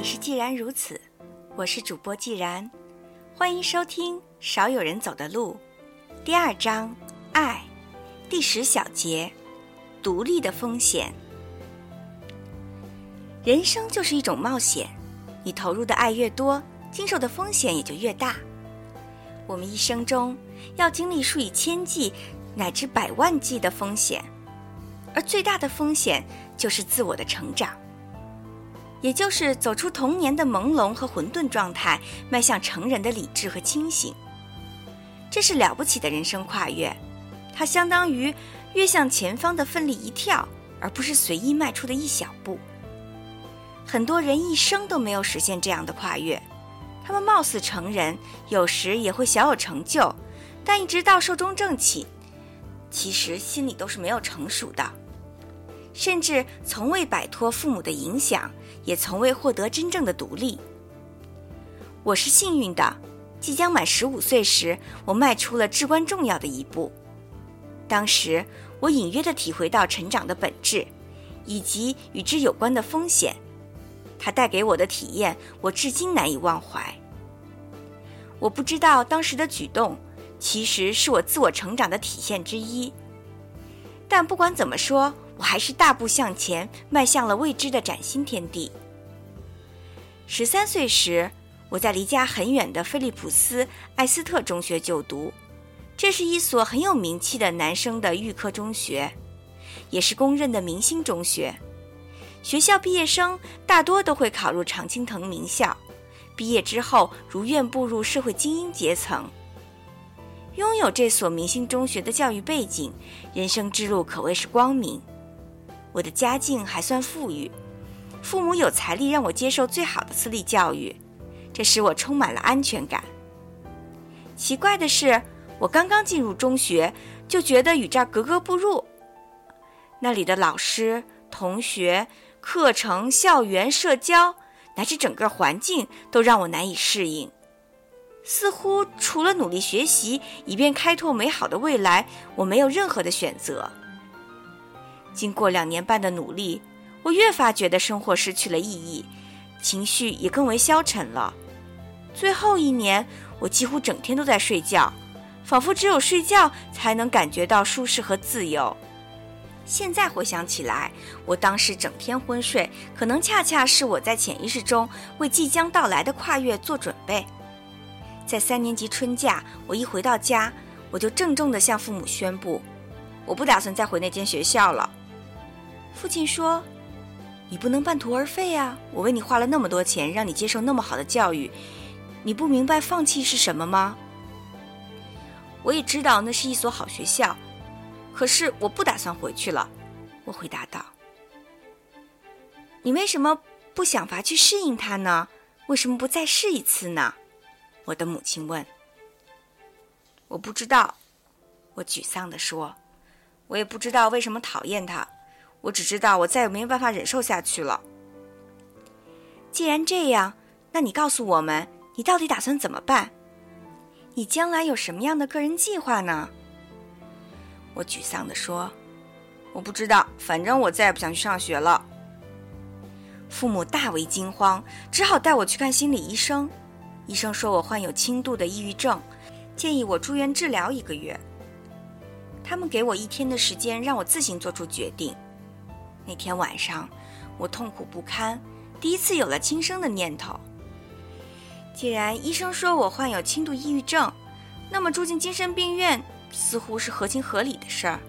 里是既然如此，我是主播既然，欢迎收听《少有人走的路》第二章“爱”第十小节“独立的风险”。人生就是一种冒险，你投入的爱越多，经受的风险也就越大。我们一生中要经历数以千计乃至百万计的风险，而最大的风险就是自我的成长。也就是走出童年的朦胧和混沌状态，迈向成人的理智和清醒。这是了不起的人生跨越，它相当于跃向前方的奋力一跳，而不是随意迈出的一小步。很多人一生都没有实现这样的跨越，他们貌似成人，有时也会小有成就，但一直到寿终正寝，其实心里都是没有成熟的。甚至从未摆脱父母的影响，也从未获得真正的独立。我是幸运的，即将满十五岁时，我迈出了至关重要的一步。当时，我隐约的体会到成长的本质，以及与之有关的风险。它带给我的体验，我至今难以忘怀。我不知道当时的举动，其实是我自我成长的体现之一。但不管怎么说，我还是大步向前，迈向了未知的崭新天地。十三岁时，我在离家很远的菲利普斯艾斯特中学就读，这是一所很有名气的男生的预科中学，也是公认的明星中学。学校毕业生大多都会考入常青藤名校，毕业之后如愿步入社会精英阶层。拥有这所明星中学的教育背景，人生之路可谓是光明。我的家境还算富裕，父母有财力让我接受最好的私立教育，这使我充满了安全感。奇怪的是，我刚刚进入中学，就觉得与这儿格格不入。那里的老师、同学、课程、校园、社交，乃至整个环境，都让我难以适应。似乎除了努力学习，以便开拓美好的未来，我没有任何的选择。经过两年半的努力，我越发觉得生活失去了意义，情绪也更为消沉了。最后一年，我几乎整天都在睡觉，仿佛只有睡觉才能感觉到舒适和自由。现在回想起来，我当时整天昏睡，可能恰恰是我在潜意识中为即将到来的跨越做准备。在三年级春假，我一回到家，我就郑重地向父母宣布，我不打算再回那间学校了。父亲说：“你不能半途而废呀！我为你花了那么多钱，让你接受那么好的教育，你不明白放弃是什么吗？”我也知道那是一所好学校，可是我不打算回去了。我回答道：“你为什么不想法去适应它呢？为什么不再试一次呢？”我的母亲问。“我不知道。”我沮丧地说，“我也不知道为什么讨厌它。”我只知道，我再也没有办法忍受下去了。既然这样，那你告诉我们，你到底打算怎么办？你将来有什么样的个人计划呢？我沮丧地说：“我不知道，反正我再也不想去上学了。”父母大为惊慌，只好带我去看心理医生。医生说我患有轻度的抑郁症，建议我住院治疗一个月。他们给我一天的时间，让我自行做出决定。那天晚上，我痛苦不堪，第一次有了轻生的念头。既然医生说我患有轻度抑郁症，那么住进精神病院似乎是合情合理的事儿。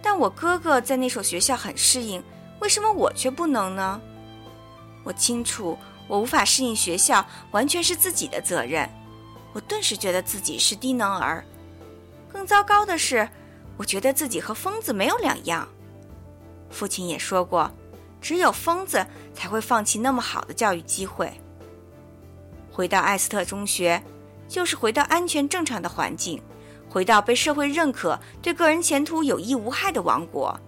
但我哥哥在那所学校很适应，为什么我却不能呢？我清楚，我无法适应学校完全是自己的责任。我顿时觉得自己是低能儿。更糟糕的是，我觉得自己和疯子没有两样。父亲也说过，只有疯子才会放弃那么好的教育机会。回到艾斯特中学，就是回到安全正常的环境，回到被社会认可、对个人前途有益无害的王国。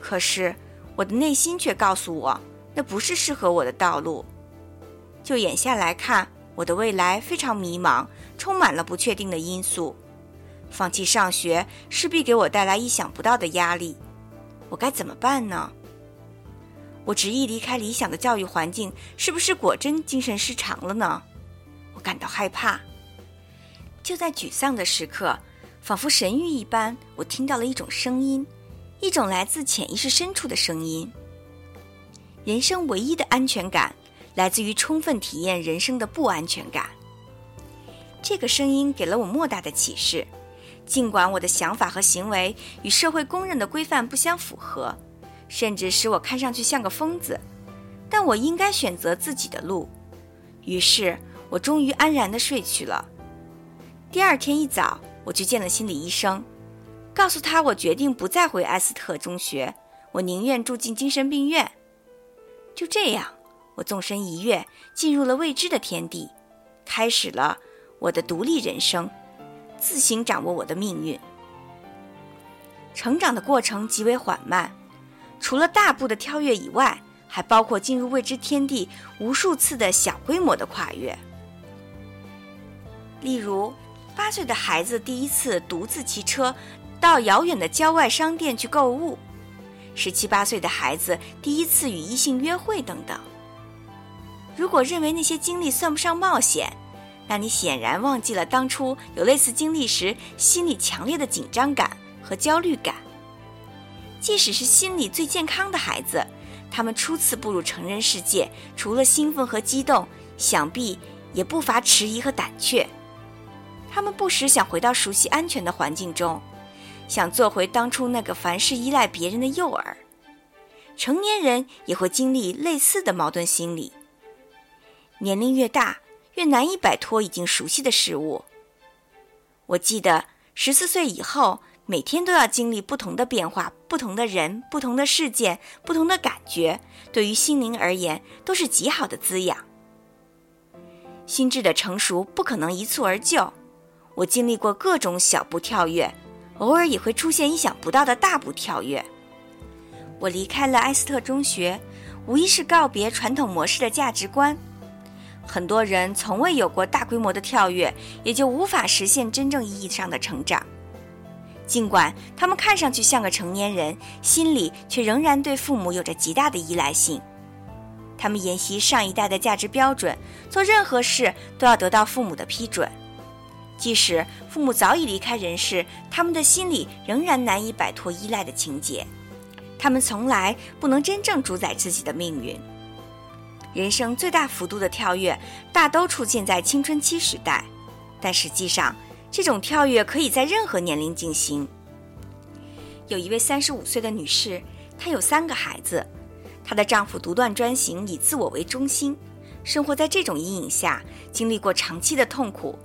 可是，我的内心却告诉我，那不是适合我的道路。就眼下来看，我的未来非常迷茫，充满了不确定的因素。放弃上学，势必给我带来意想不到的压力。我该怎么办呢？我执意离开理想的教育环境，是不是果真精神失常了呢？我感到害怕。就在沮丧的时刻，仿佛神谕一般，我听到了一种声音，一种来自潜意识深处的声音。人生唯一的安全感，来自于充分体验人生的不安全感。这个声音给了我莫大的启示，尽管我的想法和行为与社会公认的规范不相符合。甚至使我看上去像个疯子，但我应该选择自己的路。于是，我终于安然地睡去了。第二天一早，我去见了心理医生，告诉他我决定不再回埃斯特中学，我宁愿住进精神病院。就这样，我纵身一跃，进入了未知的天地，开始了我的独立人生，自行掌握我的命运。成长的过程极为缓慢。除了大步的跳跃以外，还包括进入未知天地无数次的小规模的跨越。例如，八岁的孩子第一次独自骑车到遥远的郊外商店去购物；十七八岁的孩子第一次与异性约会等等。如果认为那些经历算不上冒险，那你显然忘记了当初有类似经历时心里强烈的紧张感和焦虑感。即使是心理最健康的孩子，他们初次步入成人世界，除了兴奋和激动，想必也不乏迟疑和胆怯。他们不时想回到熟悉安全的环境中，想做回当初那个凡事依赖别人的幼儿。成年人也会经历类似的矛盾心理。年龄越大，越难以摆脱已经熟悉的事物。我记得十四岁以后。每天都要经历不同的变化，不同的人，不同的事件，不同的感觉，对于心灵而言都是极好的滋养。心智的成熟不可能一蹴而就，我经历过各种小步跳跃，偶尔也会出现意想不到的大步跳跃。我离开了埃斯特中学，无疑是告别传统模式的价值观。很多人从未有过大规模的跳跃，也就无法实现真正意义上的成长。尽管他们看上去像个成年人，心里却仍然对父母有着极大的依赖性。他们沿袭上一代的价值标准，做任何事都要得到父母的批准。即使父母早已离开人世，他们的心里仍然难以摆脱依赖的情节。他们从来不能真正主宰自己的命运。人生最大幅度的跳跃，大都出现在青春期时代，但实际上。这种跳跃可以在任何年龄进行。有一位三十五岁的女士，她有三个孩子，她的丈夫独断专行，以自我为中心，生活在这种阴影下，经历过长期的痛苦。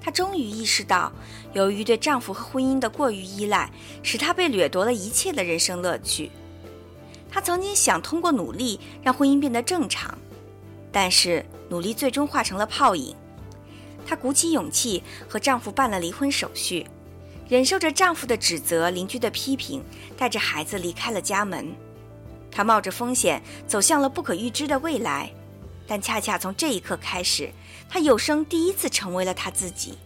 她终于意识到，由于对丈夫和婚姻的过于依赖，使她被掠夺了一切的人生乐趣。她曾经想通过努力让婚姻变得正常，但是努力最终化成了泡影。她鼓起勇气和丈夫办了离婚手续，忍受着丈夫的指责、邻居的批评，带着孩子离开了家门。她冒着风险走向了不可预知的未来，但恰恰从这一刻开始，她有生第一次成为了她自己。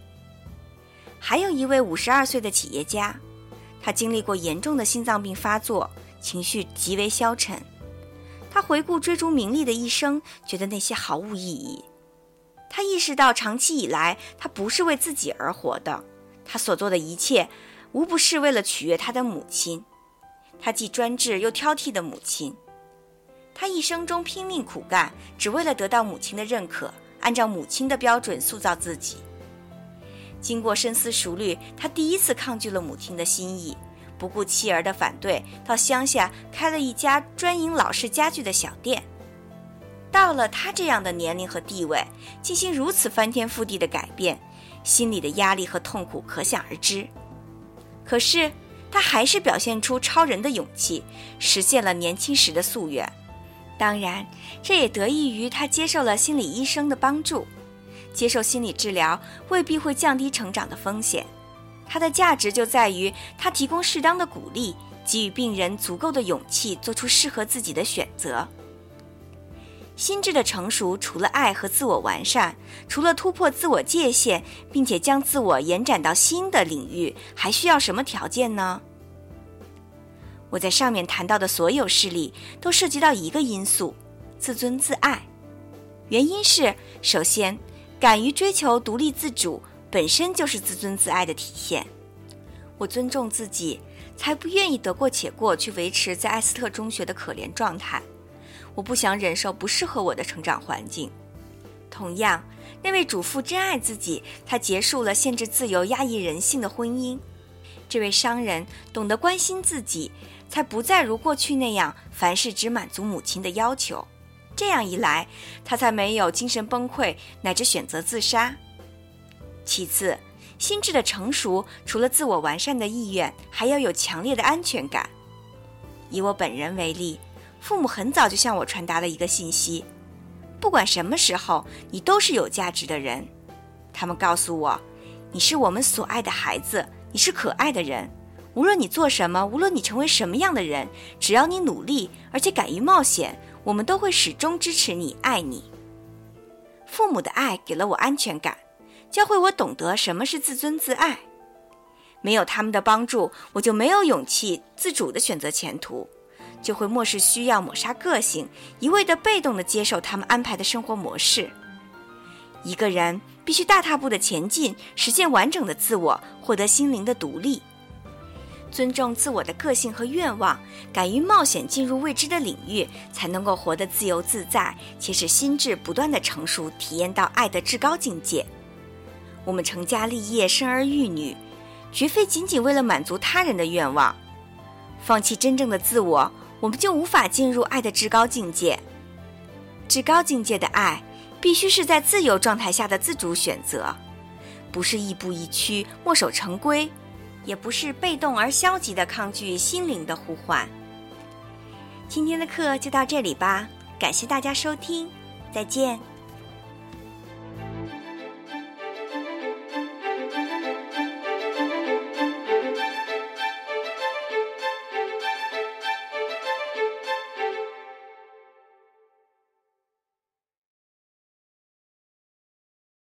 还有一位五十二岁的企业家，他经历过严重的心脏病发作，情绪极为消沉。他回顾追逐名利的一生，觉得那些毫无意义。他意识到，长期以来，他不是为自己而活的，他所做的一切，无不是为了取悦他的母亲。他既专制又挑剔的母亲。他一生中拼命苦干，只为了得到母亲的认可，按照母亲的标准塑造自己。经过深思熟虑，他第一次抗拒了母亲的心意，不顾妻儿的反对，到乡下开了一家专营老式家具的小店。到了他这样的年龄和地位，进行如此翻天覆地的改变，心里的压力和痛苦可想而知。可是他还是表现出超人的勇气，实现了年轻时的夙愿。当然，这也得益于他接受了心理医生的帮助。接受心理治疗未必会降低成长的风险，它的价值就在于它提供适当的鼓励，给予病人足够的勇气，做出适合自己的选择。心智的成熟，除了爱和自我完善，除了突破自我界限，并且将自我延展到新的领域，还需要什么条件呢？我在上面谈到的所有事例都涉及到一个因素：自尊自爱。原因是，首先，敢于追求独立自主本身就是自尊自爱的体现。我尊重自己，才不愿意得过且过去维持在艾斯特中学的可怜状态。我不想忍受不适合我的成长环境。同样，那位主妇真爱自己，她结束了限制自由、压抑人性的婚姻。这位商人懂得关心自己，才不再如过去那样凡事只满足母亲的要求。这样一来，他才没有精神崩溃乃至选择自杀。其次，心智的成熟除了自我完善的意愿，还要有强烈的安全感。以我本人为例，父母很早就向我传达了一个信息：不管什么时候，你都是有价值的人。他们告诉我，你是我们所爱的孩子，你是可爱的人。无论你做什么，无论你成为什么样的人，只要你努力而且敢于冒险。我们都会始终支持你，爱你。父母的爱给了我安全感，教会我懂得什么是自尊自爱。没有他们的帮助，我就没有勇气自主的选择前途，就会漠视需要，抹杀个性，一味的被动的接受他们安排的生活模式。一个人必须大踏步的前进，实现完整的自我，获得心灵的独立。尊重自我的个性和愿望，敢于冒险进入未知的领域，才能够活得自由自在，且使心智不断的成熟，体验到爱的至高境界。我们成家立业、生儿育女，绝非仅仅为了满足他人的愿望。放弃真正的自我，我们就无法进入爱的至高境界。至高境界的爱，必须是在自由状态下的自主选择，不是亦步亦趋、墨守成规。也不是被动而消极的抗拒心灵的呼唤。今天的课就到这里吧，感谢大家收听，再见。